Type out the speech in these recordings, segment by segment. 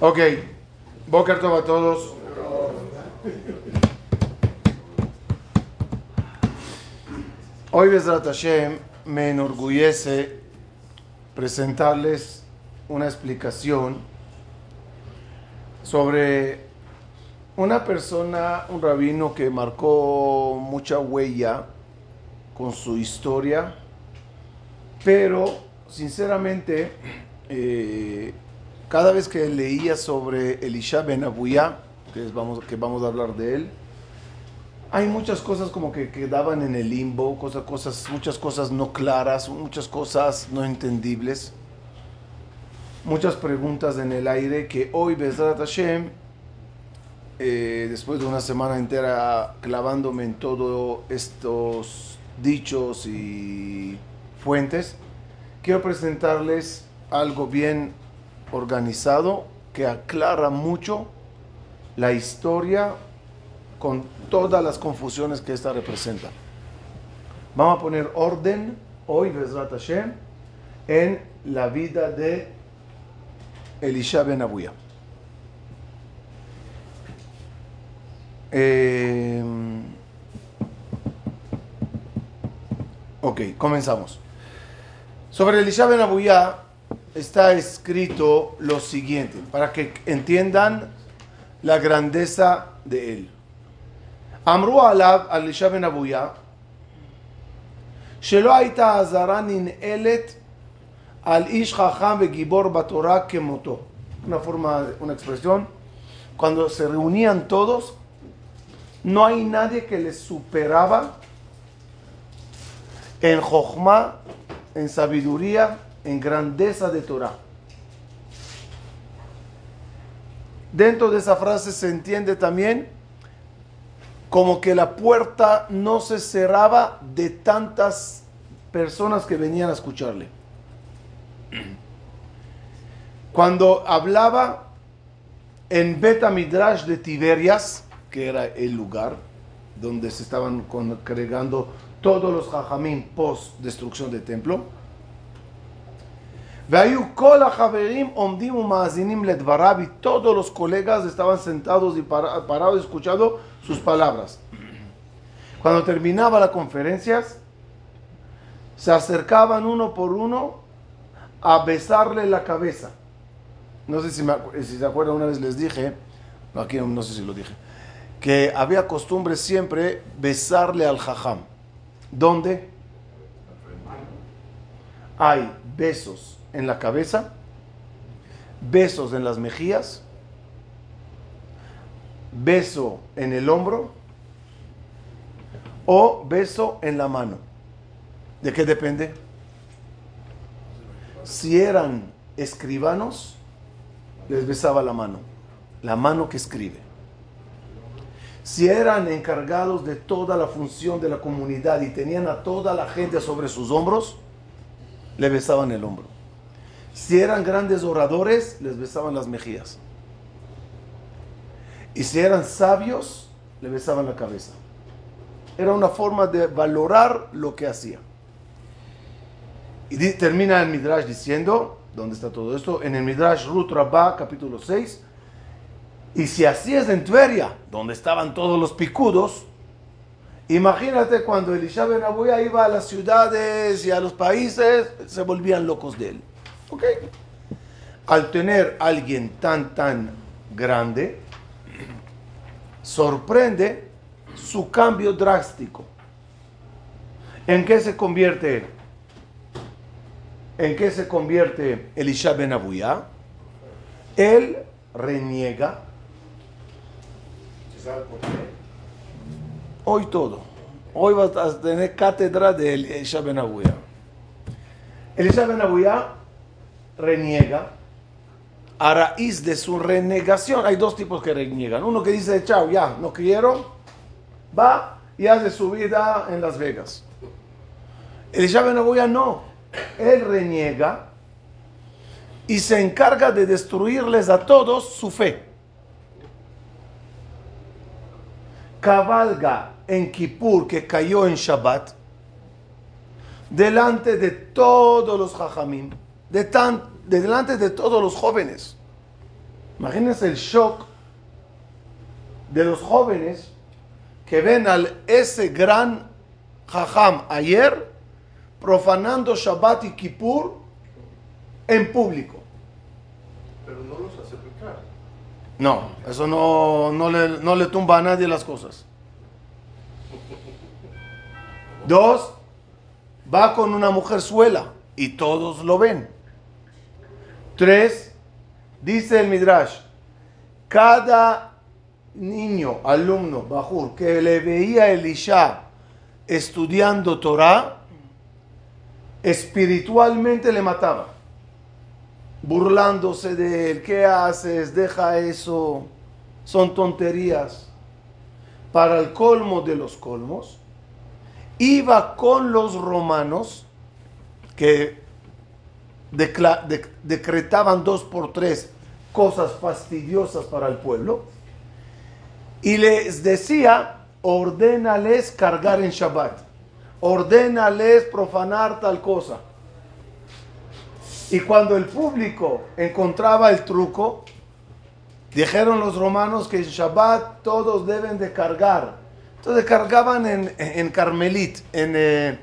Ok, Boker a todos. Hoy, Besrat Hashem, me enorgullece presentarles una explicación sobre una persona, un rabino que marcó mucha huella con su historia, pero sinceramente, eh, cada vez que leía sobre Elisha Ben Abuya, que, vamos, que vamos a hablar de él, hay muchas cosas como que quedaban en el limbo, cosas, cosas, muchas cosas no claras, muchas cosas no entendibles, muchas preguntas en el aire que hoy, Bezrat Hashem, eh, después de una semana entera clavándome en todos estos dichos y fuentes, quiero presentarles algo bien organizado que aclara mucho la historia con todas las confusiones que esta representa. Vamos a poner orden hoy, Bezrat Hashem, en la vida de Elisha Ben Abuya. Eh, ok, comenzamos. Sobre Elisha Ben Abuya está escrito lo siguiente, para que entiendan la grandeza de él. אמרו עליו, על אלישע בן אבויה, שלא הייתה אזהרה ננעלת על איש חכם וגיבור בתורה כמותו. Una forma, una expresión, cuando se reunían todos, no hay nadie que les superaba en Jochma, en sabiduría, en grandeza de Torah. Dentro de esa frase se entiende también como que la puerta no se cerraba de tantas personas que venían a escucharle. Cuando hablaba en Beta Midrash de Tiberias, que era el lugar donde se estaban congregando todos los jajamín post destrucción del templo, y todos los colegas estaban sentados y parados escuchando sus palabras. Cuando terminaba las conferencias, se acercaban uno por uno a besarle la cabeza. No sé si, si se acuerdan, una vez les dije, no, aquí no, sé si lo dije, que había costumbre siempre besarle al jajam. ¿Dónde? Hay besos en la cabeza, besos en las mejillas, beso en el hombro o beso en la mano. ¿De qué depende? Si eran escribanos, les besaba la mano, la mano que escribe. Si eran encargados de toda la función de la comunidad y tenían a toda la gente sobre sus hombros, le besaban el hombro. Si eran grandes oradores, les besaban las mejillas. Y si eran sabios, le besaban la cabeza. Era una forma de valorar lo que hacía. Y termina el Midrash diciendo, ¿dónde está todo esto? En el Midrash Ruth Rabbah, capítulo 6. Y si así es en Tveria, donde estaban todos los picudos, imagínate cuando Elisha Ben Abuya iba a las ciudades y a los países, se volvían locos de él. ¿Ok? Al tener alguien tan, tan grande, sorprende su cambio drástico. ¿En qué se convierte? ¿En qué se convierte Elisha Ben Abuya? Él reniega. Hoy todo. Hoy vas a tener cátedra de Elisha Ben Abuya. Elisha Ben Abuya reniega, a raíz de su renegación, hay dos tipos que reniegan. Uno que dice, chao, ya, no quiero, va y hace su vida en Las Vegas. Elisha Ben no, él reniega y se encarga de destruirles a todos su fe. Cabalga en Kippur, que cayó en Shabbat, delante de todos los jajamim de tan, delante de todos los jóvenes. Imagínense el shock de los jóvenes que ven al ese gran jajam ayer profanando Shabbat y Kippur en público. Pero no los hace pecar. No, eso no, no, le, no le tumba a nadie las cosas. Dos, va con una mujer suela y todos lo ven. Tres, dice el Midrash, cada niño, alumno, Bajur, que le veía a Elisha estudiando Torah, espiritualmente le mataba, burlándose de él. ¿Qué haces? Deja eso. Son tonterías. Para el colmo de los colmos, iba con los romanos que decretaban dos por tres cosas fastidiosas para el pueblo y les decía, ordénales cargar en Shabbat, ordénales profanar tal cosa. Y cuando el público encontraba el truco, dijeron los romanos que en Shabbat todos deben de cargar. Entonces cargaban en, en Carmelit, en, eh,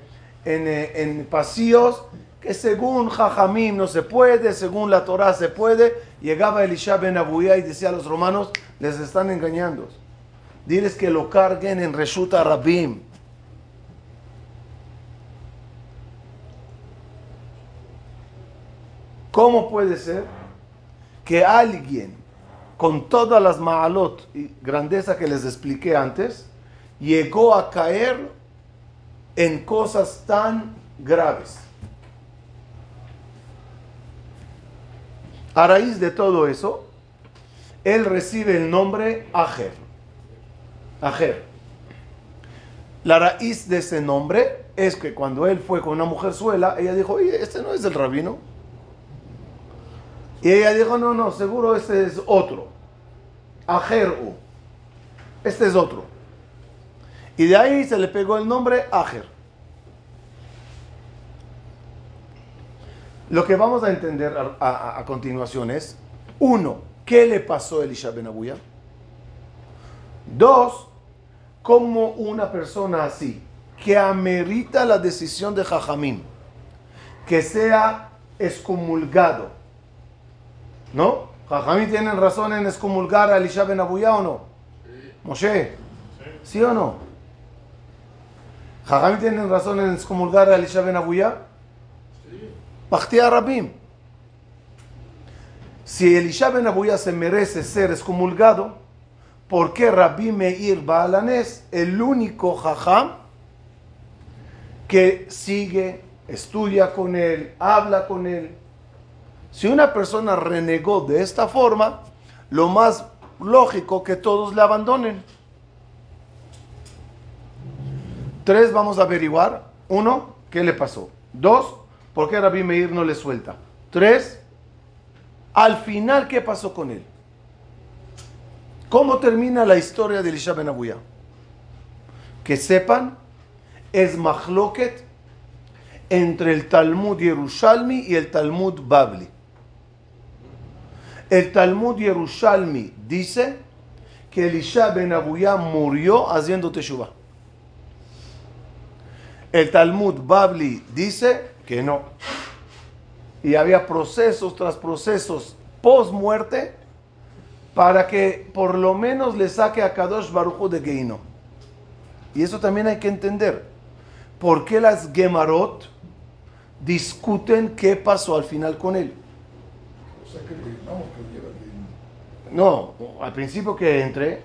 en, eh, en pasillos que según Jajamim no se puede, según la Torah se puede. Llegaba Elisha ben Abuya y decía a los romanos, les están engañando. Diles que lo carguen en Reshuta Rabim. ¿Cómo puede ser que alguien con todas las ma'alot y grandeza que les expliqué antes, llegó a caer en cosas tan graves? A raíz de todo eso, él recibe el nombre Ajer. Ajer. La raíz de ese nombre es que cuando él fue con una mujer suela, ella dijo, oye, este no es el rabino. Y ella dijo, no, no, seguro este es otro. Ajeru. Este es otro. Y de ahí se le pegó el nombre Ajer. Lo que vamos a entender a, continuación es, uno, ¿qué le pasó a Elisha Ben Abuya? Dos, cómo una persona así, que amerita la decisión de Jajamín, que sea excomulgado, ¿no? Jajamín tienen razón en excomulgar a Elisha Ben Abuya o no? Moshe, ¿sí o no? ¿Jajamín tienen razón en excomulgar a Elisha Ben Abuya? Bachtia Rabim. Si Elisha Ben Abuya se merece ser excomulgado, ¿por qué Rabbi Meir Baalanes, el único jajam que sigue, estudia con él, habla con él? Si una persona renegó de esta forma, lo más lógico que todos le abandonen. Tres, vamos a averiguar. Uno, ¿qué le pasó? Dos, ¿Por qué Rabbi Meir no le suelta? Tres, al final, ¿qué pasó con él? ¿Cómo termina la historia de Elisha Ben Abuya? Que sepan, es mahloket entre el Talmud Yerushalmi y el Talmud Babli. El Talmud Yerushalmi dice que Elisha Ben Abuya murió haciendo teshuva. El Talmud Babli dice que no. Y había procesos tras procesos post muerte para que por lo menos le saque a Kadosh Barujo de Geino. Y eso también hay que entender. ¿Por qué las Gemarot discuten qué pasó al final con él? No, al principio que entre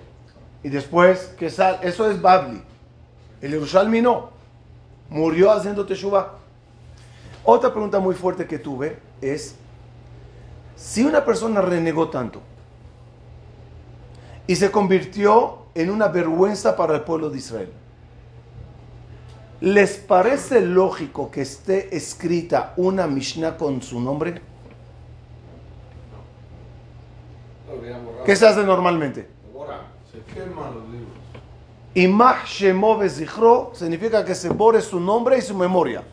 y después que sale. Eso es Babli. El Yerushalmi no. Murió haciendo Teshuvah. Otra pregunta muy fuerte que tuve es, si una persona renegó tanto y se convirtió en una vergüenza para el pueblo de Israel, ¿les parece lógico que esté escrita una Mishnah con su nombre? ¿Qué se hace normalmente? Se queman los libros. Imach Shemov significa que se borre su nombre y su memoria.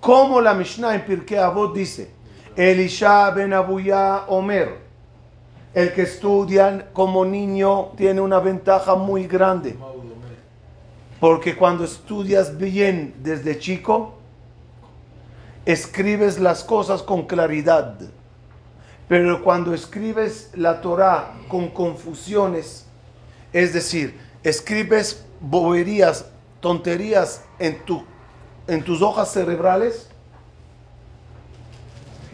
Como la Mishnah en Pirkei Avot dice, Elisha ben Abuya Omer, el que estudia como niño tiene una ventaja muy grande. Porque cuando estudias bien desde chico, escribes las cosas con claridad. Pero cuando escribes la Torah con confusiones, es decir, escribes boberías, tonterías en, tu, en tus hojas cerebrales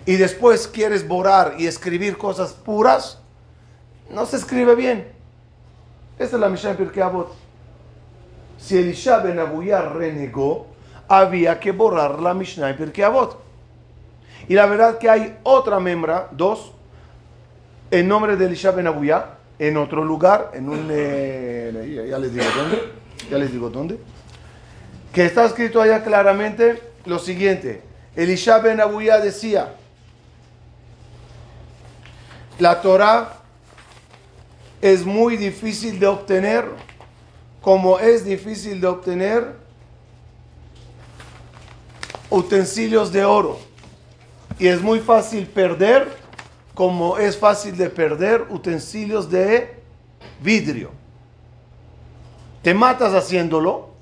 y después quieres borrar y escribir cosas puras, no se escribe bien. Esta es la Mishnah en Pirkei Avot. Si Elisha ben renegó, había que borrar la Mishnah en Pirkei Avot. Y la verdad que hay otra membra, dos, en nombre de Elisha ben en otro lugar, en un... Eh, ya les digo dónde, ya les digo dónde, que está escrito allá claramente lo siguiente. Elisha ben Abuya decía, la Torah es muy difícil de obtener, como es difícil de obtener utensilios de oro. Y es muy fácil perder, como es fácil de perder utensilios de vidrio. Te matas haciéndolo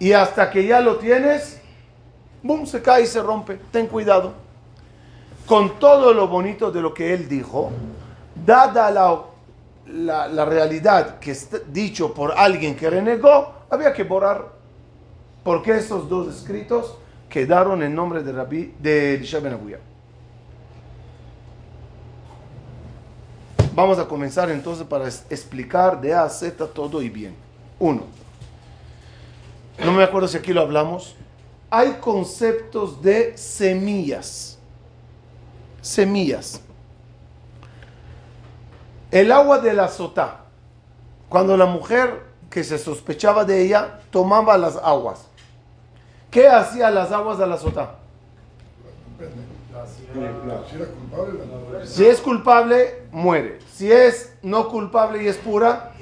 y hasta que ya lo tienes, boom, se cae y se rompe. Ten cuidado con todo lo bonito de lo que él dijo, dada la, la, realidad que está dicho por alguien que renegó, había que borrar. Porque esos dos escritos quedaron en nombre de, Rabbi, de Elisha Ben Vamos a comenzar entonces para explicar de A a Z todo y bien. Uno, no me acuerdo si aquí lo hablamos, hay conceptos de semillas semillas. El agua de la sotá, cuando la mujer que se sospechaba de ella tomaba las aguas, ¿qué hacía las aguas de la sotá? Si es culpable, muere. Si es no culpable y es pura,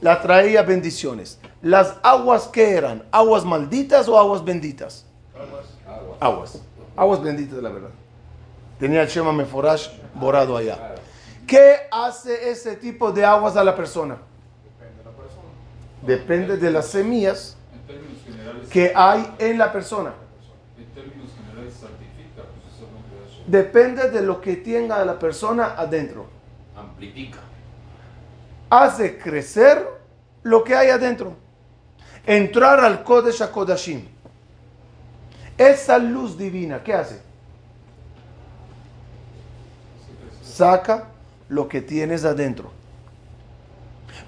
la traía bendiciones. ¿Las aguas qué eran? ¿Aguas malditas o aguas benditas? Aguas. Aguas. Aguas benditas, la verdad. Tenía el Shema Meforash borado allá. ¿Qué hace ese tipo de aguas a la persona? Depende de las semillas que hay en la persona. Depende de lo que tenga la persona adentro. Amplifica. Hace crecer lo que hay adentro. Entrar al Kodesh HaKodashim. Esa luz divina, ¿qué hace? saca lo que tienes adentro.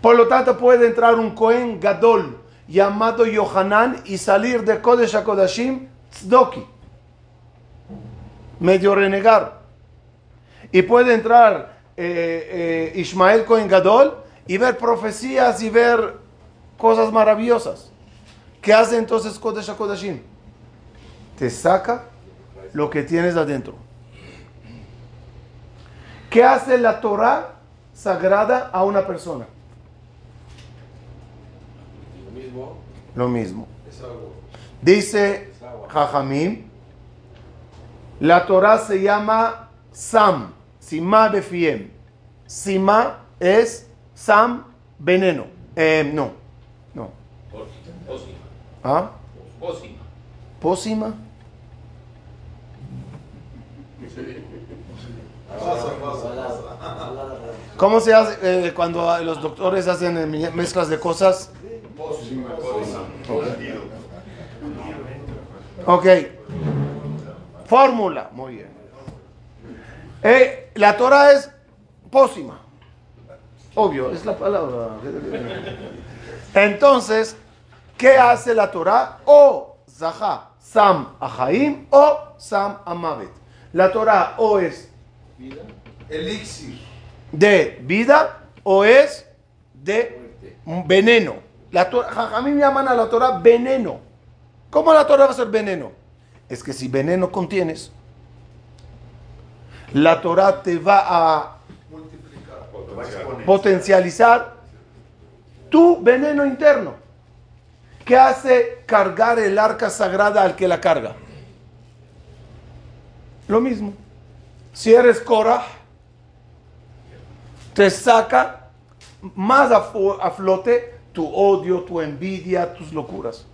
Por lo tanto, puede entrar un Cohen Gadol llamado Yohanan y salir de Kodesh HaKodashim Tzdoki, medio renegar. Y puede entrar eh, eh, Ismael Cohen Gadol y ver profecías y ver cosas maravillosas. ¿Qué hace entonces Kodesh HaKodashim? Te saca lo que tienes adentro. ¿Qué hace la Torah sagrada a una persona? Lo mismo. Lo mismo. Es. Dice Jajamim, la Torah se llama Sam, Sima Befiem. Sima es Sam, veneno. Eh, no, no. ¿Ah? Pósima. Pósima. ¿Cómo se hace eh, cuando los doctores hacen eh, mezclas de cosas? Ok. Fórmula. Muy bien. Eh, la Torah es pósima. Obvio, es la palabra. Entonces, ¿qué hace la Torah? O Zaha, Sam Ahaim o Sam Amavet. La Torah o es Elixir. de vida o es de veneno. La a mí me llaman a la Torah veneno. ¿Cómo la Torah va a ser veneno? Es que si veneno contienes, la Torah te va a Multiplicar. potencializar tu veneno interno. ¿Qué hace cargar el arca sagrada al que la carga? Lo mismo. Si eres Korah, te saca más a, a flote tu odio, tu envidia, tus locuras.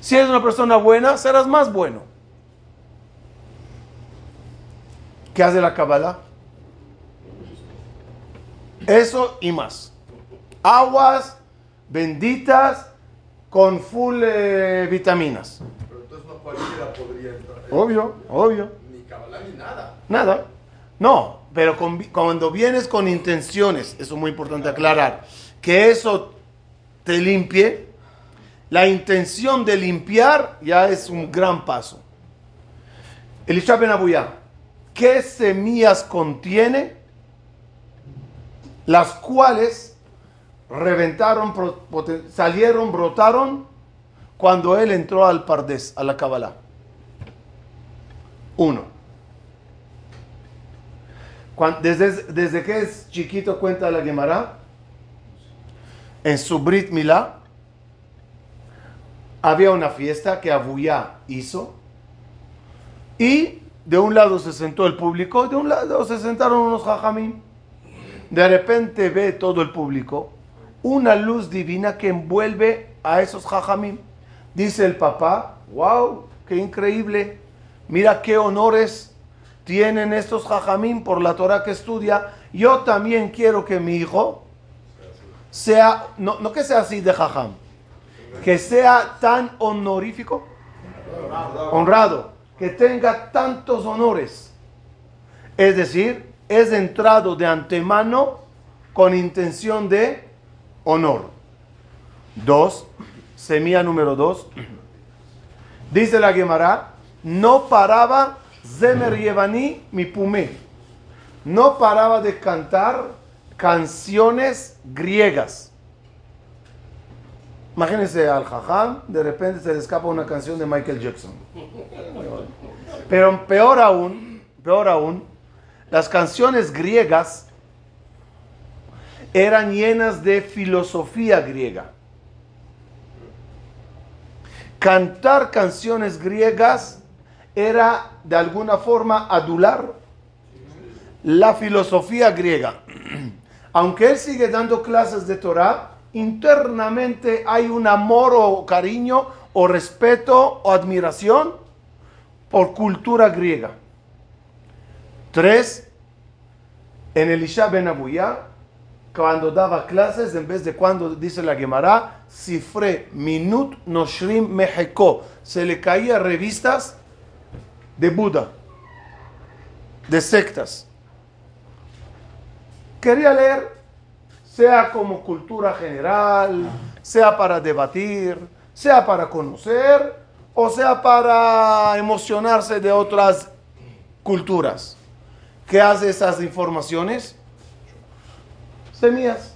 Si eres una persona buena, serás más bueno. ¿Qué hace la Kabbalah? Eso y más. Aguas benditas con full eh, vitaminas. Pero entonces no cualquiera podría entrar. Obvio, obvio. Ni cabalá ni nada. Nada. No, pero con- cuando vienes con intenciones, eso es muy importante aclarar, que eso te limpie, la intención de limpiar ya es un gran paso. Elisha Ben Abuyá, ¿qué semillas contiene? Las cuales reventaron, salieron, brotaron cuando él entró al Pardes, a la Kabbalah. Uno. Desde, desde que es chiquito cuenta la Gemara, en su Brit Milá, había una fiesta que Abuyá hizo y de un lado se sentó el público, de un lado se sentaron unos jajamín. De repente ve todo el público una luz divina que envuelve a esos jajamín. Dice el papá, wow, qué increíble, mira qué honores tienen estos jajamín por la Torah que estudia. Yo también quiero que mi hijo sea, no, no que sea así de jajam, que sea tan honorífico, honrado, que tenga tantos honores. Es decir, es entrado de antemano con intención de honor. Dos, semilla número dos. Dice la Gemara, no paraba Zemer Yevani mi pumé. No paraba de cantar canciones griegas. Imagínense al jajam, de repente se le escapa una canción de Michael Jackson. Pero peor aún, peor aún, las canciones griegas eran llenas de filosofía griega. Cantar canciones griegas era de alguna forma adular la filosofía griega. Aunque él sigue dando clases de Torah, internamente hay un amor o cariño o respeto o admiración por cultura griega. Tres, en Elisha Ben Abuyá, cuando daba clases, en vez de cuando dice la Gemara, cifre minut noshrim mejeko, se le caía revistas de Buda, de sectas. Quería leer, sea como cultura general, sea para debatir, sea para conocer, o sea para emocionarse de otras culturas. ¿Qué hace esas informaciones? Semillas.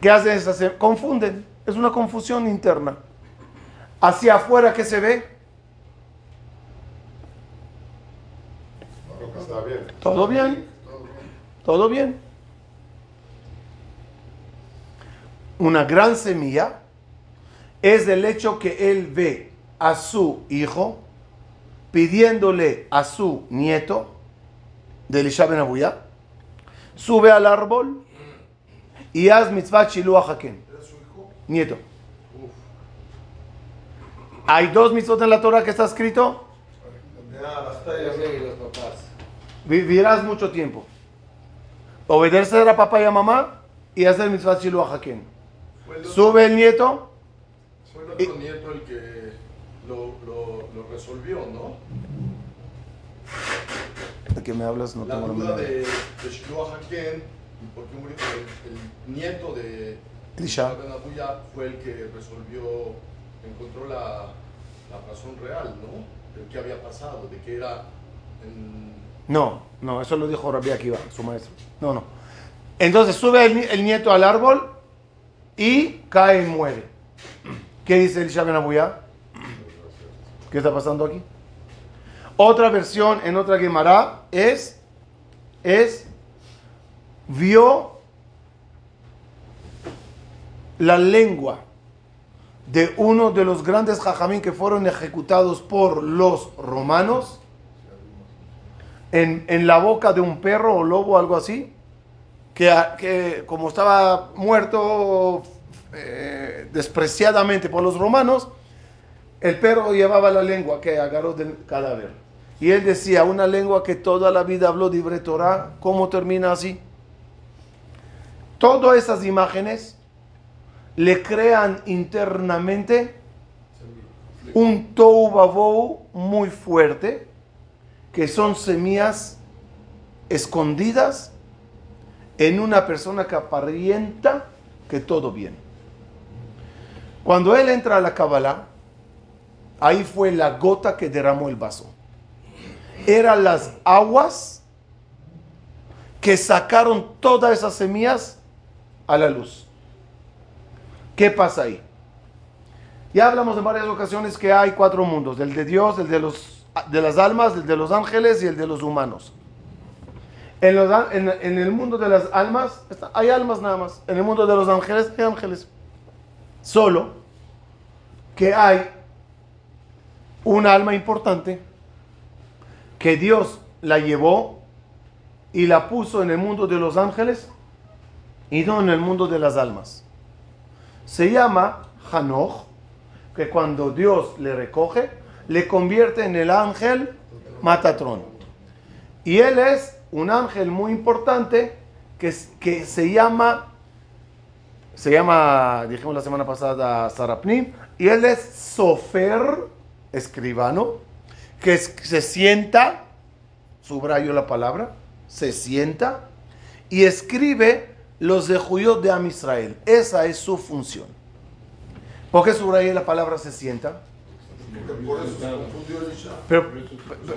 ¿Qué hacen esas? sem- Confunden. Es una confusión interna. Hacia afuera, ¿qué se ve? Está bien. Todo bien. Todo bien. Una gran semilla es el hecho que él ve a su hijo pidiéndole a su nieto de Elisha ben sube al árbol y haz mitzvah shiluach hakem. Nieto. Hay dos mitzvot en la Torah que está escrito. Vivirás mucho tiempo. Obedecer a papá y a mamá y hacer mitzvah shiluach hakem. Sube el nieto. Fue el nieto el que lo, lo resolvió, ¿no? ¿De qué me hablas? No la tengo duda de, de Shiloh Haken y por qué murió el, el nieto de Elisha. Fue el que resolvió, encontró la, la razón real, ¿no? De qué había pasado, de que era en- No, no, eso lo dijo Rabbi Akiva, su maestro. No, no. Entonces sube el, el nieto al árbol y cae y muere. ¿Qué dice Elisha Ben? ¿Qué está pasando aquí? Otra versión en otra Gemara es, es, vio la lengua de uno de los grandes jajamín que fueron ejecutados por los romanos en, en la boca de un perro o lobo algo así, que, que como estaba muerto eh, despreciadamente por los romanos, el perro llevaba la lengua que agarró del cadáver. Y él decía, una lengua que toda la vida habló libre Torah, ¿cómo termina así? Todas esas imágenes le crean internamente un tohu vabohu muy fuerte, que son semillas escondidas en una persona que aparenta que todo bien. Cuando él entra a la Kabbalah, ahí fue la gota que derramó el vaso. Eran las aguas que sacaron todas esas semillas a la luz. ¿Qué pasa ahí? Ya hablamos en varias ocasiones que hay cuatro mundos, el de Dios, el de, los, de las almas, el de los ángeles y el de los humanos. En, en- el mundo de las almas hay almas nada más. En el mundo de los ángeles hay ángeles. Solo que hay un alma importante que Dios la llevó y la puso en el mundo de los ángeles y no en el mundo de las almas. Se llama Hanoch, que cuando Dios le recoge, le convierte en el ángel Matatrón. Y él es un ángel muy importante que, que se llama, se llama, dijimos la semana pasada, Sarapnim, y él es Sofer, escribano, que se sienta, subrayo la palabra, se sienta y escribe los de Judíos de Am Israel. Esa es su función. ¿Por qué subrayé la palabra se sienta? Pero,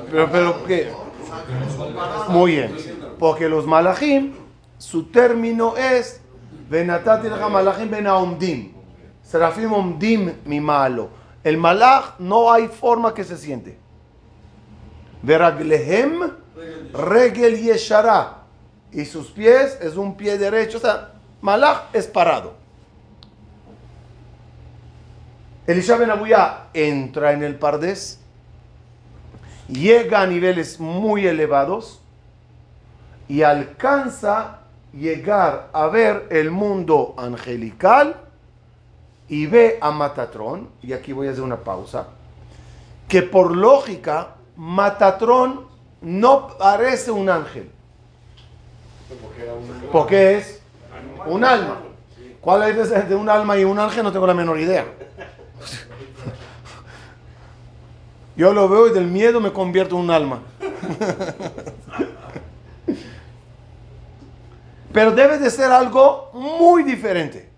pero, pero, ¿qué? Muy bien. Porque los malachim, su término es malachim ben. Serafim omdim mi malo. El malach no hay forma que se siente. Veraglehem regel yeshara. Y sus pies es un pie derecho. O sea, malach es parado. Elisha ben Abuya entra en el Pardés llega a niveles muy elevados y alcanza llegar a ver el mundo angelical y ve a Matatrón, y aquí voy a hacer una pausa, que por lógica Matatrón no parece un ángel, Porque es un alma. ¿Cuál es la diferencia entre un alma y un ángel? No tengo la menor idea. Yo lo veo y del miedo me convierto en un alma. Pero debe de ser algo muy diferente.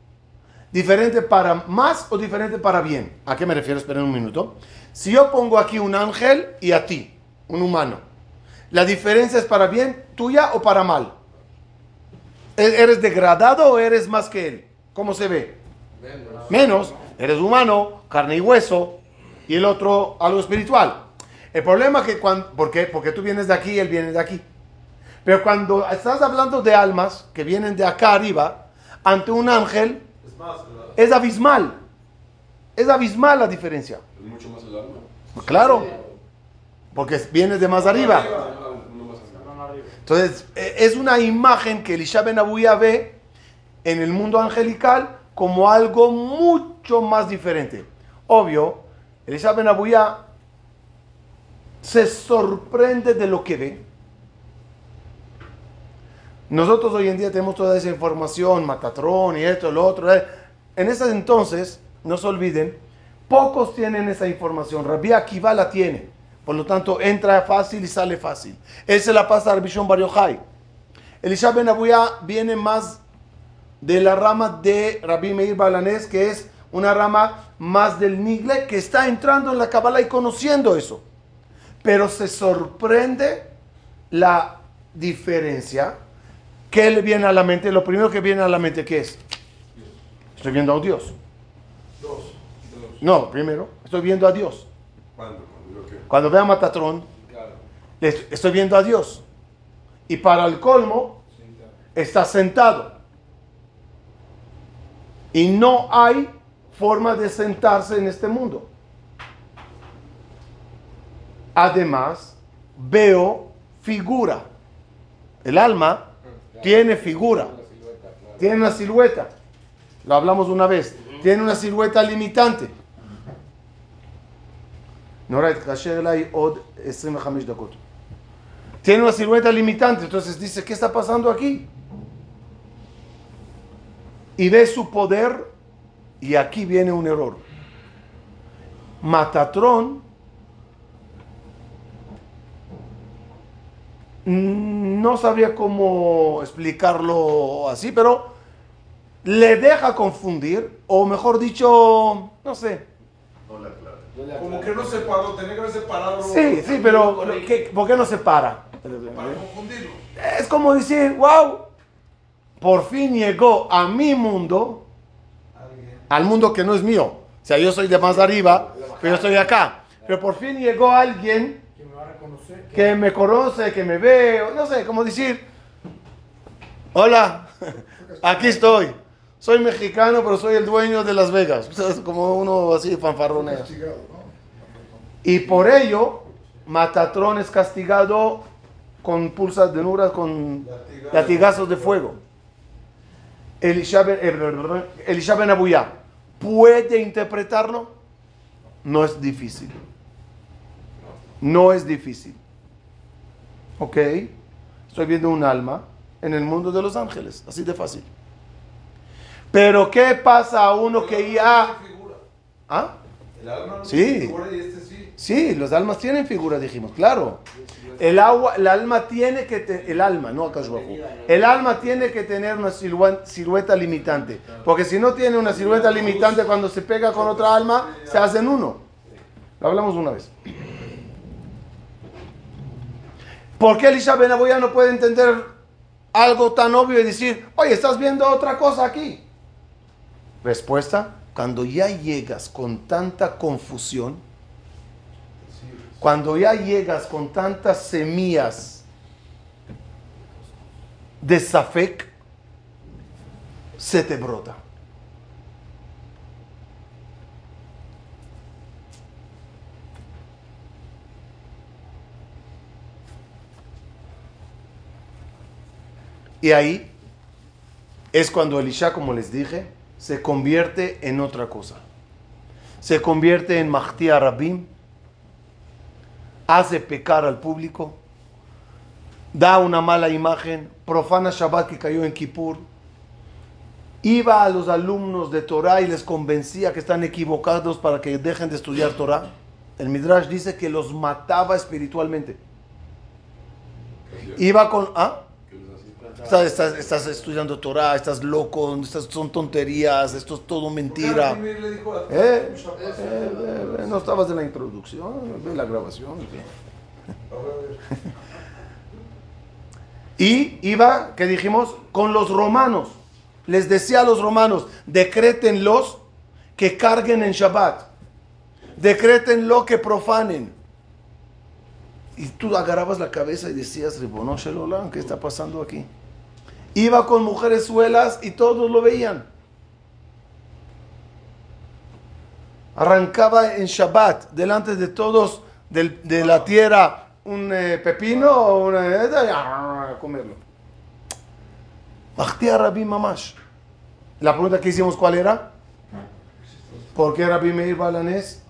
Diferente para más o diferente para bien. ¿A qué me refiero? Esperen un minuto. Si yo pongo aquí un ángel y a ti, un humano, ¿la diferencia es para bien tuya o para mal? ¿E- ¿Eres degradado o eres más que él? ¿Cómo se ve? menos. menos, eres humano, carne y hueso, y el otro algo espiritual. El problema es que cuando, ¿por qué? Porque tú vienes de aquí y él viene de aquí. Pero cuando estás hablando de almas que vienen de acá arriba, ante un ángel, Es más, ¿verdad? es abismal. Es abismal la diferencia. Es mucho más el alma. Claro, porque viene de más arriba. No más arriba. Entonces, e- es una imagen que Elisha Ben Abuya ve en el mundo angelical como algo mucho más diferente. Obvio, Elisha Ben Abuya se sorprende de lo que ve. Nosotros hoy en día tenemos toda esa información, Matatrón y esto, lo otro. eh. En ese entonces, no se olviden, pocos tienen esa información. Rabbi Akiva la tiene. Por lo tanto, entra fácil y sale fácil. Él se la pasa a Rabbi Shimon Bar Yochai. Elisha Ben viene más de la rama de Rabbi Meir Balanés, que es una rama más del Nigle, que está entrando en la Kabbalah y conociendo eso. Pero se sorprende la diferencia. ¿Qué le viene a la mente? Lo primero que viene a la mente, ¿qué es? Estoy viendo a un Dios. No, primero, estoy viendo a Dios. ¿Cuándo? Cuando veo a Matatrón, Claro. estoy viendo a Dios. Y para el colmo, está sentado. Y no hay forma de sentarse en este mundo. Además, veo figura. El alma tiene figura. Tiene una silueta. Lo hablamos una vez. Tiene una silueta limitante. Tiene una silueta limitante. Entonces dice, ¿qué está pasando aquí? Y ve su poder y aquí viene un error. Matatrón no sabría cómo explicarlo así, pero le deja confundir, o mejor dicho, no sé. Como que no se paró, tenía que haber separado. Sí, sí, pero ¿por qué no se para? Para confundirlo. Es como decir, wow, por fin llegó a mi mundo, al mundo que no es mío. O sea, yo soy de más arriba, pero yo estoy acá. Pero por fin llegó alguien que me conoce, que me ve, no sé, como decir, hola, aquí estoy. Soy mexicano, pero soy el dueño de Las Vegas. como uno así fanfarronea. Y por ello, Matatrón es castigado con pulsas de nuras, con latigazos de fuego. Elisha eh, ben Abuyá, ¿puede interpretarlo? No es difícil. No es difícil. ¿Ok? Estoy viendo un alma en el mundo de los ángeles. Así de fácil. Pero ¿qué pasa a uno que ya... ¿Ah? El alma no sí. Figura y este sí. Sí, los almas tienen figura, dijimos, claro. El, agua, el alma tiene que el alma, no El alma tiene que tener una silueta limitante, porque si no tiene una silueta limitante cuando se pega con otra alma, se hacen uno. Lo hablamos una vez. ¿Por qué Elisha Benaboya no puede entender algo tan obvio y decir, oye, estás viendo otra cosa aquí? Respuesta, cuando ya llegas con tanta confusión, cuando ya llegas con tantas semillas de Safek, se te brota. Y ahí es cuando Elisha, como les dije, se convierte en otra cosa. Se convierte en Mahtia Rabim, hace pecar al público, da una mala imagen, profana Shabbat que cayó en Kippur, iba a los alumnos de Torah y les convencía que están equivocados para que dejen de estudiar Torah. El Midrash dice que los mataba espiritualmente. Iba con... ¿ah? Estás, estudiando Torah, estás loco, estas son tonterías, esto es todo mentira. ¿Eh? Eh, eh, no estabas en la introducción, en la grabación. y iba, ¿qué dijimos? Con los romanos. Les decía a los romanos, decrétenlos que carguen en Shabbat. Decrétenlo que profanen. Y tú agarrabas la cabeza y decías, ¿qué está pasando aquí? Iba con mujeres suelas y todos lo veían. Arrancaba en Shabbat delante de todos de, la tierra un eh, pepino o una, a comerlo. Rabbi Mamash. La pregunta que hicimos, ¿cuál era? ¿Por qué Rabbi Meir Balanés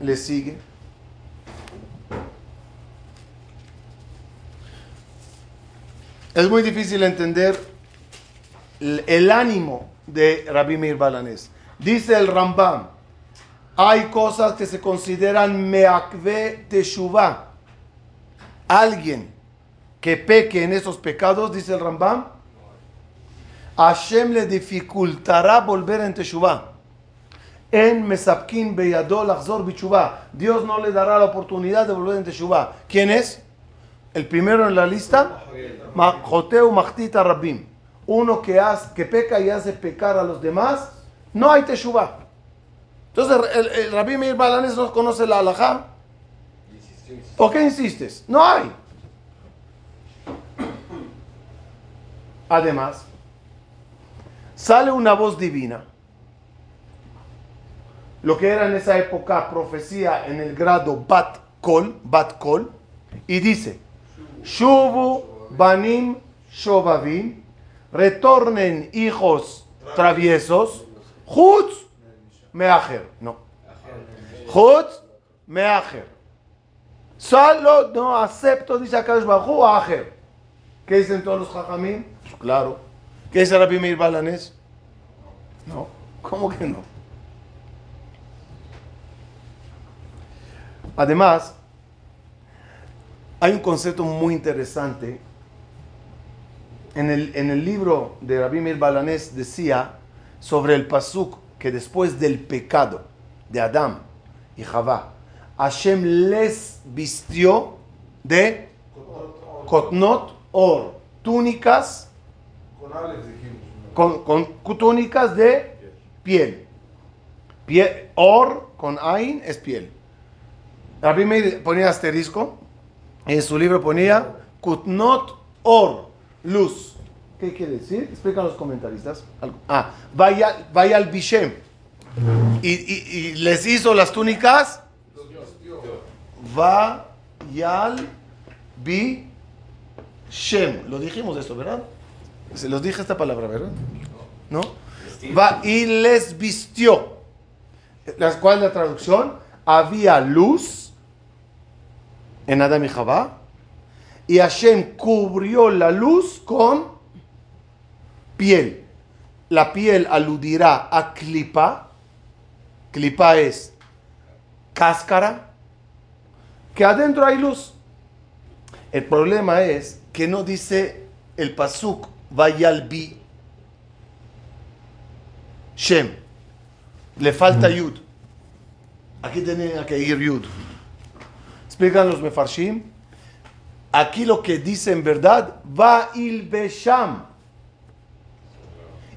le sigue? Es muy difícil entender el, ánimo de Rabbi Meir Balanés. Dice el Rambam, hay cosas que se consideran meakve teshuvah. Alguien que peque en esos pecados, dice el Rambam, Hashem le dificultará volver en teshuvah. En mesapkin beyadol achzor. Dios no le dará la oportunidad de volver en teshuvah. ¿Quién es? El primero en la lista, Joteu Machtita Rabim. Uno que, hace, que peca y hace pecar a los demás, no hay Teshuvah. Entonces, el, el Balanes no conoce la halajá. ¿Por qué insistes? No hay. Además, sale una voz divina. Lo que era en esa época profecía en el grado Bat Kol, Bat Kol, y dice, Shubu banim shobavim. Retornen hijos traviesos. Chutz meacher. No. Chutz meacher. Solo no acepto, dice acá Bajú, ajer. ¿Qué dicen todos los jajamín? Claro. ¿Qué dice Rabbi Meir Balanés? No. ¿Cómo que no? Además, hay un concepto muy interesante. En el, en el libro de Rabbi Meir Balanés decía sobre el pasuk que después del pecado de Adán y Javá, Hashem les vistió de kotnot or, túnicas, con, con túnicas de piel. piel. Or con ain es piel. Rabbi Meir ponía asterisco, en su libro ponía kutnot or, luz. ¿Qué quiere decir? Explican los comentaristas. Ah, vaya, vaya al Bishem. Y, les hizo las túnicas. Va yal bi shem. Lo dijimos esto, ¿verdad? Se los dije esta palabra, ¿verdad? ¿No? Va y les vistió. ¿Cuál es la traducción? Había luz en Adam y Jabá. Y Hashem cubrió la luz con piel. La piel aludirá a clipa. Clipa es cáscara. Que adentro hay luz. El problema es que no dice el pasuk vayal bi Shem. Le falta yud. Aquí tenía que ir yud. Explican los mefarshim. Aquí lo que dice en verdad, va il besham.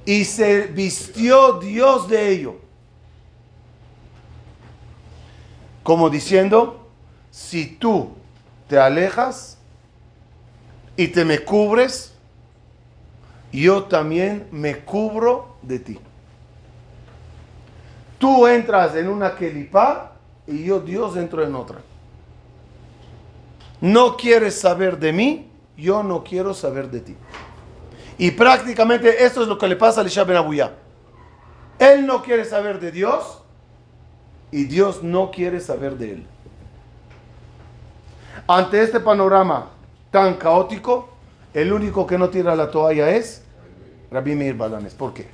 Y se vistió Dios de ello. Como diciendo, si tú te alejas y te me cubres, yo también me cubro de ti. Tú entras en una kelipá y yo Dios entro en otra no quieres saber de mí, yo no quiero saber de ti. Y prácticamente esto es lo que le pasa a Elisha Ben. Él no quiere saber de Dios y Dios no quiere saber de él. Ante este panorama tan caótico, el único que no tira la toalla es Rabbi Meir Balanes. ¿Por qué?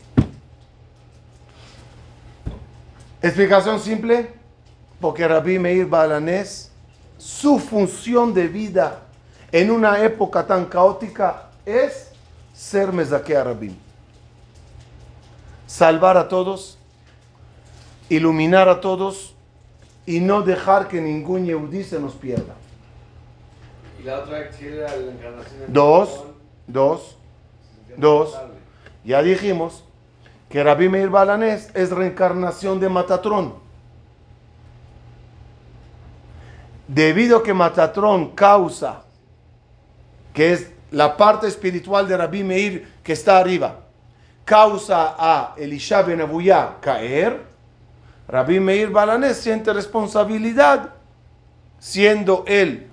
Explicación simple, porque Rabbi Meir Balanés su función de vida en una época tan caótica es ser Mezaque Rabim. Salvar a todos, iluminar a todos y no dejar que ningún Yehudí se nos pierda. ¿Y la otra era la encarnación de Dos, dos, dos. Ya dijimos que Rabbi Meir Balanés es reencarnación de Matatrón. Debido a que Matatrón causa, que es la parte espiritual de Rabbi Meir que está arriba, causa a Elisha Ben Abuyá caer, Rabbi Meir Balanés siente responsabilidad, siendo él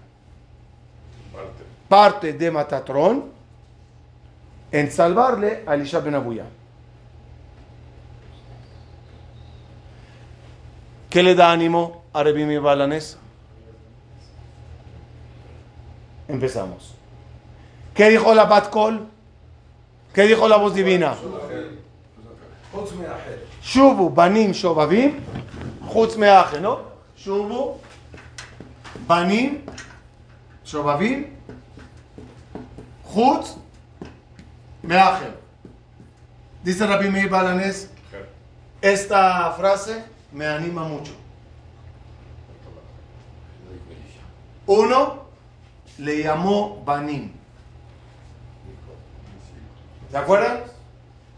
parte, de Matatrón, en salvarle a Elisha Ben Abuyá. ¿Qué le da ánimo a Rabbi Meir Balanés? Empezamos. ¿Qué dijo la? ¿Qué dijo la voz divina? Shubu banim shobavim chutz ¿no? Shubu banim shobavim chutz meache. Dice Rabbi Meir Balanes, esta frase me anima mucho. Uno, le llamó Banim. ¿Se acuerdan?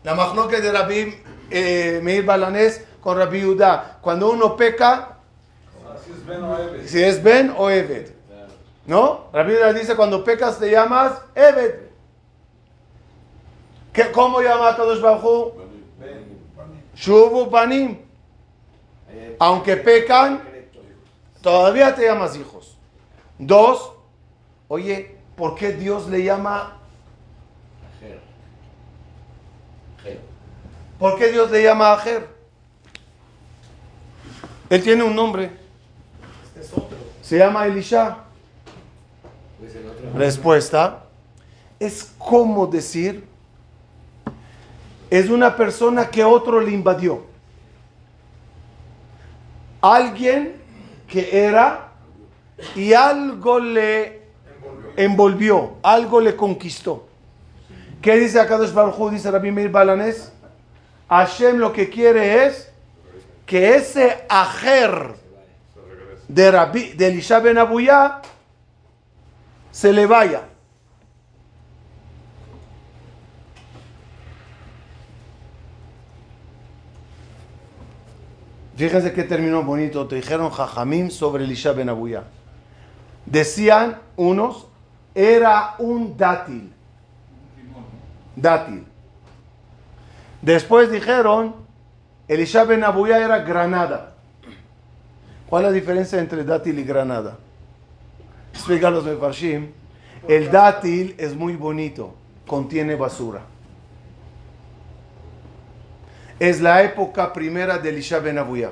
La majloque de Rabbi eh, Meir Balanés con Rabbi Udá. Cuando uno peca, si es Ben o Eved. ¿No? Rabbi Udá dice, cuando pecas te llamas Eved. ¿Qué, ¿Cómo llama a todos bajo? Shubu Banim. Aunque pecan, todavía te llamas hijos. Dos, Oye, ¿por qué Dios le llama? ¿Por qué Dios le llama Ajer? Él tiene un nombre. Se llama Elisha. Respuesta. Es como decir, es una persona que otro le invadió. Alguien que era y algo le envolvió, algo le conquistó. ¿Qué dice acá Baruj Dice Rabbi Meir Balanés. Hashem lo que quiere es que ese ajer de, Rabbi, de Elisha Ben se le vaya. Fíjense qué término bonito te dijeron Jajamim sobre Elisha Ben Abuyá. Decían unos, era un dátil. Dátil. Después dijeron, Elisha Ben Abuyá era granada. ¿Cuál es la diferencia entre dátil y granada? Explica los Mefarshim. El dátil es muy bonito, contiene basura. Es la época primera de Elisha Ben Abuyá.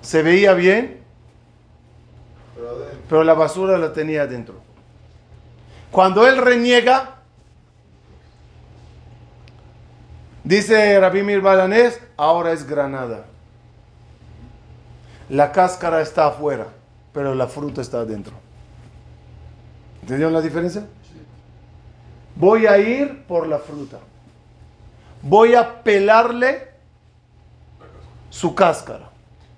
Se veía bien, pero la basura la tenía adentro. Cuando él reniega, dice Rabbi Mir Balanés, ahora es granada. La cáscara está afuera, pero la fruta está adentro. ¿Entendieron la diferencia? Voy a ir por la fruta. Voy a pelarle su cáscara.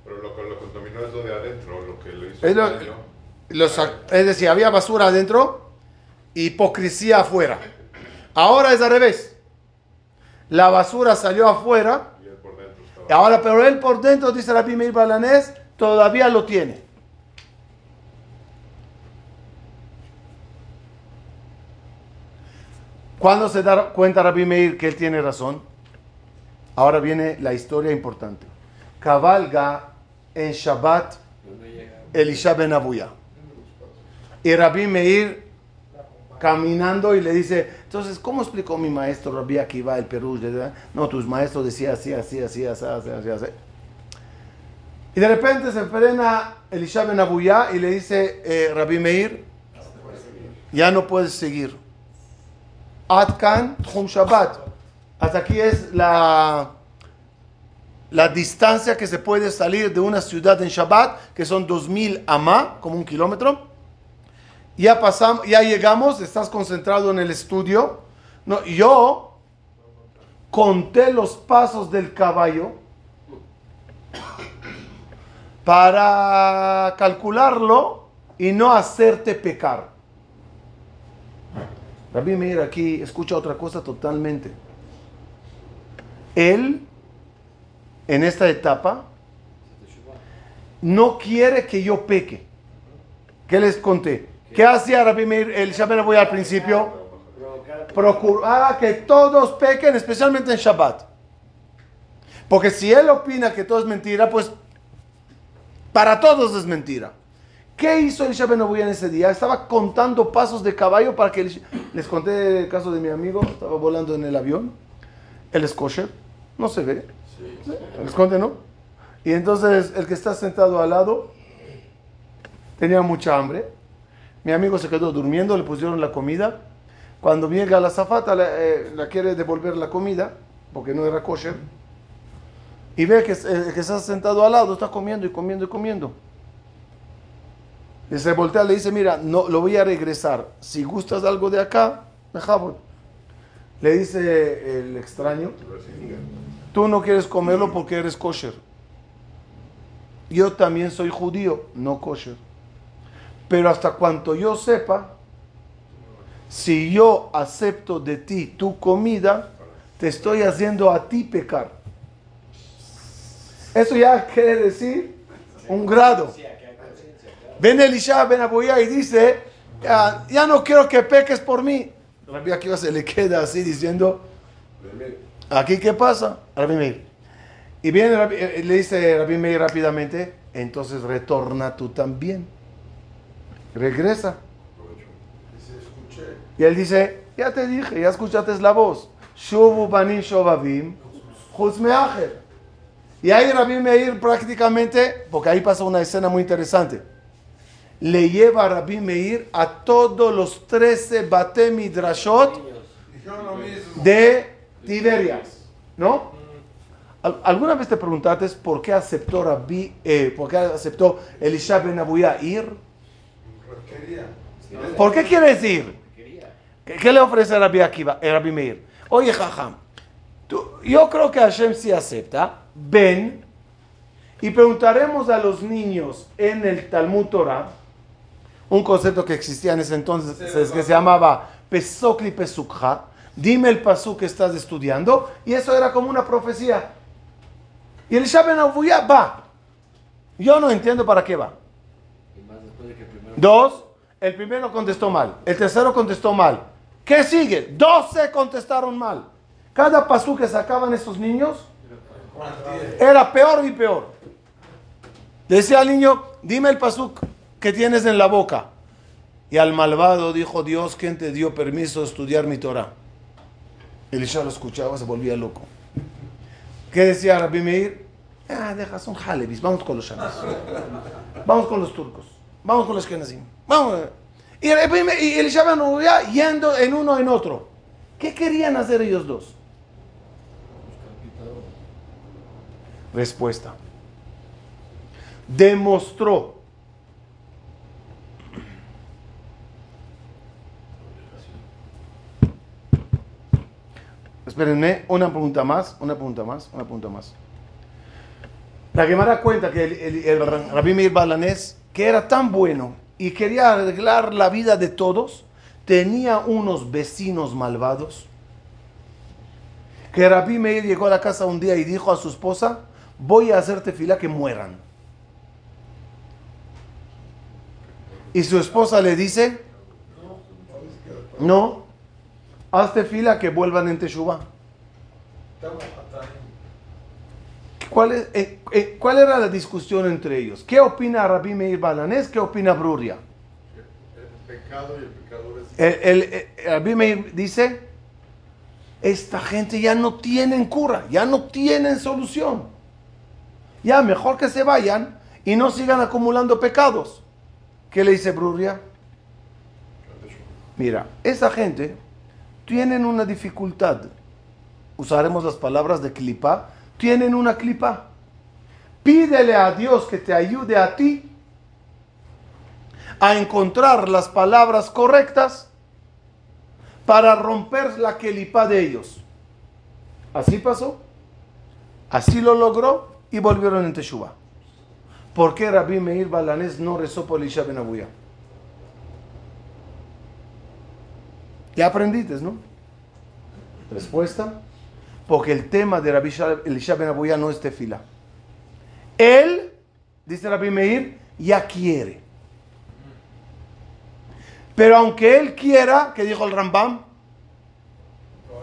Pero lo que lo contaminó es lo de adentro, lo que lo hizo. Es, lo, es decir, había basura adentro, hipocresía afuera. Ahora es al revés. La basura salió afuera. Y él por dentro estaba. Ahora, pero él por dentro, dice la Meir Balanés, todavía lo tiene. ¿Cuándo se da cuenta Rabbi Meir que él tiene razón? Ahora viene la historia importante. Cabalga en Shabbat Elisha ben Abuya. Y Rabbi Meir caminando y le dice, entonces, ¿cómo explicó mi maestro Rabbi Akiva el Perú? No, tus maestros decían así, así, así, así, así, así, así. Y de repente se frena Elisha ben Abuya y le dice, eh, Rabbi Meir, ya no puedes seguir. Atkan Tchum Shabbat. Hasta aquí es la, la distancia que se puede salir de una ciudad en Shabbat, que son 2000 amá, como un kilómetro. Ya pasamos, ya llegamos, estás concentrado en el estudio. No, yo conté los pasos del caballo para calcularlo y no hacerte pecar. Rabbi Meir aquí escucha otra cosa totalmente. Él, en esta etapa, no quiere que yo peque. ¿Qué les conté? ¿Qué hacía Rabbi Meir? El Shabbat voy al principio. Procuraba que todos pequen, especialmente en Shabbat. Porque si él opina que todo es mentira, pues para todos es mentira. ¿Qué hizo el Ben en ese día? Estaba contando pasos de caballo para que... Les conté el caso de mi amigo, estaba volando en el avión. Él es kosher, no se ve. Les conté, ¿no? Y entonces el que está sentado al lado tenía mucha hambre. Mi amigo se quedó durmiendo, le pusieron la comida. Cuando llega la zafata, la, eh, la quiere devolver la comida, porque no era kosher. Y ve que que está sentado al lado está comiendo y comiendo y comiendo. Se voltea le dice, mira, no, lo voy a regresar. Si gustas algo de acá, dejamos. Le dice el extraño, tú no quieres comerlo porque eres kosher. Yo también soy judío, no kosher. Pero hasta cuanto yo sepa, si yo acepto de ti tu comida, te estoy haciendo a ti pecar. Eso ya quiere decir un grado. Ven Elisha, ven Abuya y dice, ya, no quiero que peques por mí. Rabbi Akiva se le queda así diciendo, ¿aquí qué pasa? Rabbi Meir. Y viene, eh, le dice Rabbi Meir rápidamente, entonces retorna tú también. Regresa. Y él dice, ya te dije, ya escuchaste la voz. Shubu banim. Y ahí Rabbi Meir prácticamente, porque ahí pasa una escena muy interesante, le lleva a Rabbi Meir a todos los 13 Bate Midrashot de Tiberias, ¿no? ¿Alguna vez te preguntaste por qué aceptó Rabbi, eh, por qué aceptó Elisha ben Abuya ir? ¿Por qué quiere decir? ¿Qué, le ofrece Rabbi, Akiva, eh, Rabbi Meir? Oye, jajam, yo creo que Hashem sí acepta, ven y preguntaremos a los niños en el Talmud Torah, un concepto que existía en ese entonces que se llamaba Pesokli Pesukha, dime el pasú que estás estudiando, y eso era como una profecía. Y el Shabbat Abuya va. Yo no entiendo para qué va. Dos, el primero contestó mal, el tercero contestó mal. ¿Qué sigue? Doce contestaron mal. Cada pasú que sacaban esos niños era peor y peor. Decía al niño, dime el pasuk que tienes en la boca. Y al malvado dijo Dios, ¿quién te dio permiso de estudiar mi Torah? Elisha lo escuchaba, se volvía loco. ¿Qué decía Rabbi Meir? Ah, deja, son halebis, vamos con los shamas. Vamos con los turcos. Vamos con los kenazim. Vamos. Y, y Elisha yendo en uno en otro. ¿Qué querían hacer ellos dos? Respuesta. Demostró Espérenme, una pregunta más, una pregunta más, una pregunta más. La da cuenta que el, el, Rabbi Meir Balanés, que era tan bueno y quería arreglar la vida de todos, tenía unos vecinos malvados. Que Rabbi Meir llegó a la casa un día y dijo a su esposa, voy a hacerte fila que mueran. Y su esposa le dice, no, hazte fila que vuelvan en Teshuvah. ¿Cuál, eh, eh, ¿Cuál era la discusión entre ellos? ¿Qué opina Rabbi Meir Balanés? ¿Qué opina Bruria? El pecado y el pecador es... El, el, Rabbi Meir dice, esta gente ya no tienen cura, ya no tienen solución. Ya mejor que se vayan y no sigan acumulando pecados. ¿Qué le dice Bruria? Mira, esa gente tienen una dificultad. Usaremos las palabras de clipa. Tienen una clipa. Pídele a Dios que te ayude a ti a encontrar las palabras correctas para romper la clipa de ellos. Así pasó. Así lo logró y volvieron en Teshuvah. ¿Por qué Rabbi Meir Balanés no rezó por Elisha Ben Abuya? Ya aprendiste, ¿no? Respuesta. Porque el tema de Rabbi Elisha Ben Abuya no es tefila. Él, dice Rabbi Meir, ya quiere. Pero aunque él quiera, que dijo el Rambam,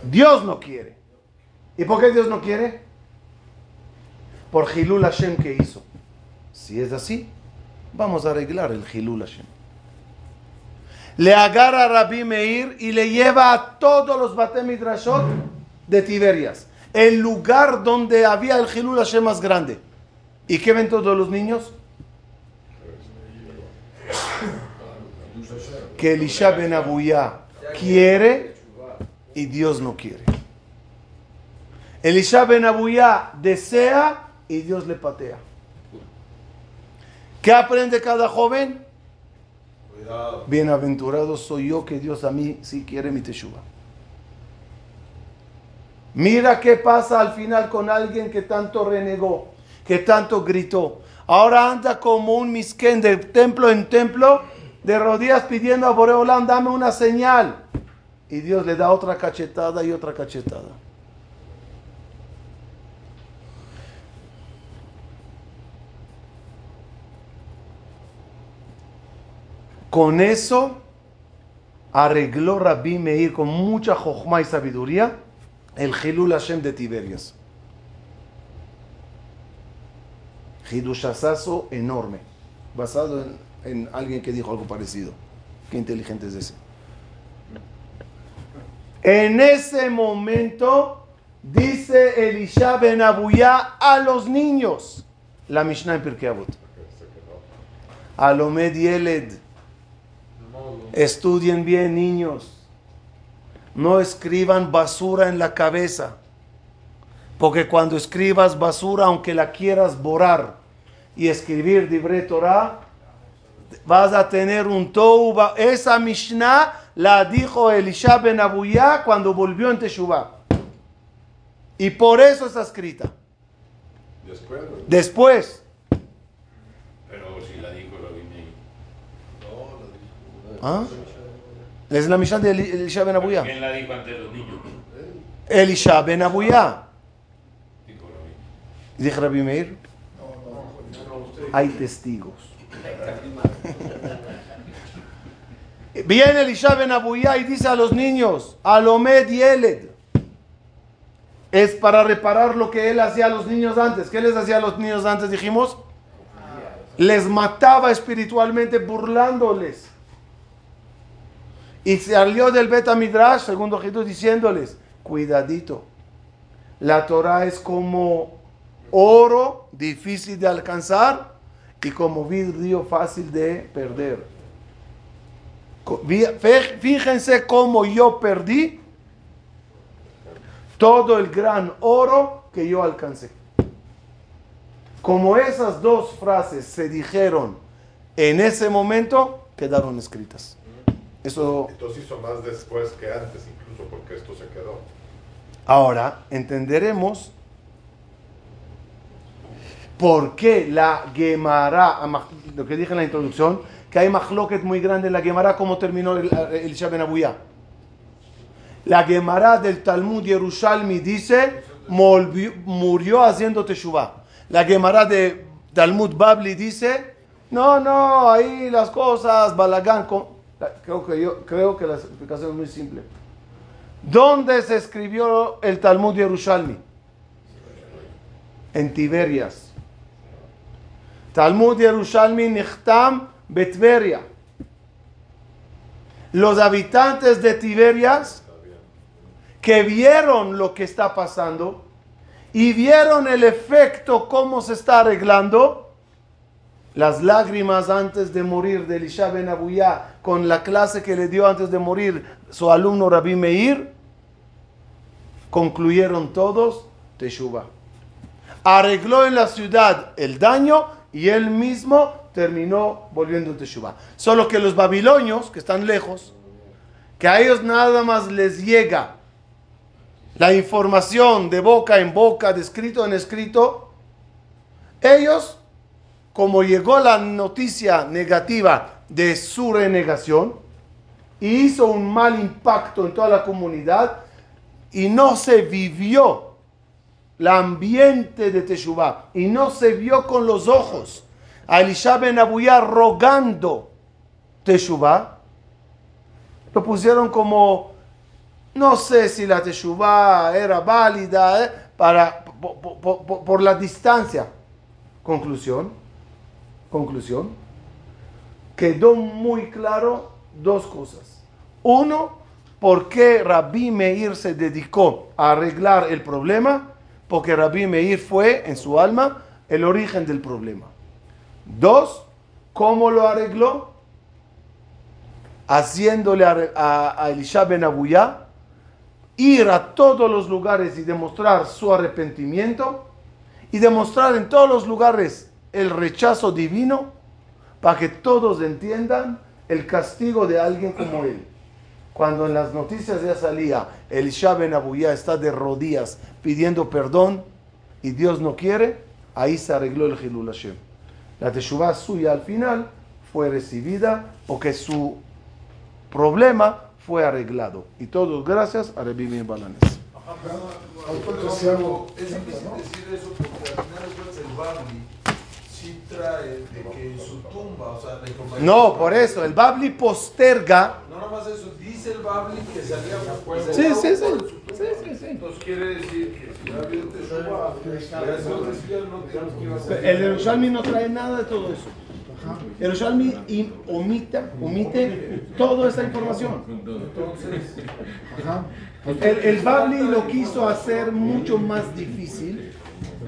Dios no quiere. ¿Y por qué Dios no quiere? por Hilul Hashem que hizo. Si es así, vamos a arreglar el Hilul Hashem. Le agarra a Rabbi Meir y le lleva a todos los Batemidrashot de Tiberias, el lugar donde había el Hilul Hashem más grande. ¿Y qué ven todos los niños? Que Elisha Ben Abuya quiere y Dios no quiere. Elisha Ben Abuya desea y Dios le patea. ¿Qué aprende cada joven? Bienaventurado soy yo que Dios a mí sí quiere mi teshuva. Mira qué pasa al final con alguien que tanto renegó, que tanto gritó. Ahora anda como un misquén de templo en templo, de rodillas pidiendo a Boreolán, dame una señal. Y Dios le da otra cachetada y otra cachetada. Con eso arregló Rabbi Meir con mucha jojma y sabiduría el Hilul Hashem de Tiberias. Hidushasazo enorme, basado en, en, alguien que dijo algo parecido. Qué inteligente es ese. En ese momento dice Elisha ben Abuyá a los niños, la Mishnah en Pirkei Avot. Alomed Yeled, estudien bien niños, no escriban basura en la cabeza, porque cuando escribas basura, aunque la quieras borrar y escribir Dibre Torah, vas a tener un touba. Esa Mishnah la dijo Elisha ben Abuyá cuando volvió en Teshuvah. Y por eso está escrita. Después. Después. Pero si la dijo Meir. ¿Ah? Es la Mishnah de Eli- Elisha ben Abuyá. ¿Quién la dijo ante los niños? Elisha ben Abuyá. Dijo Rabbi. Meir. Hay testigos. Viene Elisha ben Abuyá y dice a los niños, Alomed Yeled. Es para reparar lo que él hacía a los niños antes. ¿Qué les hacía a los niños antes? Dijimos. Les mataba espiritualmente burlándoles. Y salió del Beta Midrash, segundo Jesús, diciéndoles, cuidadito. La Torah es como oro difícil de alcanzar y como vidrio fácil de perder. Fíjense cómo yo perdí todo el gran oro que yo alcancé. Como esas dos frases se dijeron en ese momento, quedaron escritas. Eso Entonces hizo más después que antes, incluso porque esto se quedó. Ahora entenderemos por qué la Gemara, lo que dije en la introducción, que hay mahloket muy grande en la Gemara, como terminó el, el Shaben. La Gemara del Talmud Yerushalmi dice, "Molvi- murió haciendo Teshuvah. La Gemara de Talmud Babli dice, no, no, ahí las cosas, Balagán. con-". Creo que, yo, creo que la explicación es muy simple. ¿Dónde se escribió el Talmud Yerushalmi? En Tiberias. Talmud Yerushalmi Nichtam Betveria. Los habitantes de Tiberias que vieron lo que está pasando y vieron el efecto, cómo se está arreglando, las lágrimas antes de morir de Elisha Ben Abuyá con la clase que le dio antes de morir su alumno Rabbi Meir, concluyeron todos Teshuvah. Arregló en la ciudad el daño y él mismo terminó volviendo en Teshuvah. Solo que los babilonios, que están lejos, que a ellos nada más les llega la información de boca en boca, de escrito en escrito, ellos, como llegó la noticia negativa de su renegación, y hizo un mal impacto en toda la comunidad, y no se vivió el ambiente de Teshuvah, y no se vio con los ojos. A Elisha ben rogando Teshuvah, lo pusieron como no sé si la Teshuvah era válida eh, para, po- po- po- po- por, la distancia. Conclusión, conclusión, quedó muy claro dos cosas. Uno, por qué Rabbi Meir se dedicó a arreglar el problema, porque Rabbi Meir fue en su alma el origen del problema. Dos, ¿cómo lo arregló? Haciéndole a, a, Elisha ben Abuyá ir a todos los lugares y demostrar su arrepentimiento y demostrar en todos los lugares el rechazo divino para que todos entiendan el castigo de alguien como él. Cuando en las noticias ya salía, Elisha ben Abuyá está de rodillas pidiendo perdón y Dios no quiere, ahí se arregló el Hilul Hashem. La Teshuvah suya al final fue recibida porque su problema fue arreglado. Y todos gracias a Meir Balanes. El Sí trae de que en su tumba, o sea, la información. No, por eso, el Babli posterga. No nada más eso, dice el Babli que salía por Sí, sí, sí. Sí, sí, sí. Entonces quiere decir que si había eso decía, no que ir a hacer. El Yerushalmi no trae nada de todo eso. El Yerushalmi im- omite, omite toda esta información. Entonces, El, el Babli lo quiso hacer mucho más difícil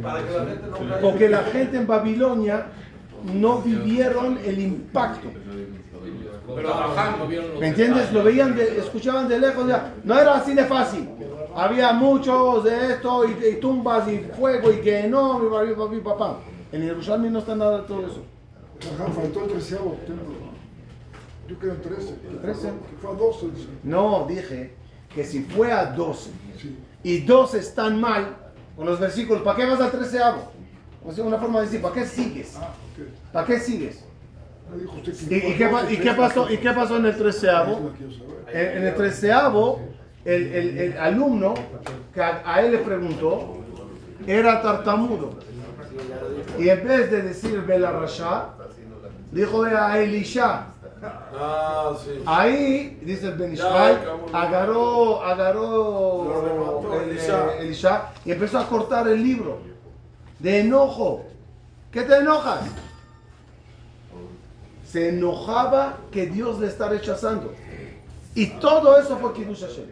para que la gente no caiga. porque la gente en Babilonia no vivieron el impacto. Pero ¿Me entiendes? Lo veían, de- escuchaban de lejos. ya. No era así de fácil. Había muchos de esto y, y tumbas y fuego y que no, mi papi, papi, papá. En Jerusalén no está nada de todo eso. Ajá, faltó el treceavo templo. Yo creo en 13. Trece. Que fue a 12. dice. No, dije que si fue a 12 Sí. y 12 están mal con los versículos, ¿para qué vas al treceavo? O sea, una forma de decir, ¿para qué sigues? Ah. ¿Para qué sigues? Usted ¿Y, y qué, pa- y qué pasó, ¿Y qué pasó en el treceavo? En, en el treceavo, el, el- el alumno que a, él le preguntó era tartamudo. Y en vez de decir Bela Rasha, dijo a Elisha. Ah, sí. Ahí, dice el Ben Ya, Ishmael, cabrón. agarró, agarró Lo remató el, Elisha. eh, Elisha y empezó a cortar el libro de enojo. ¿Qué te enojas? Se enojaba que Dios le está rechazando. Y todo eso fue Kiddush Hashem.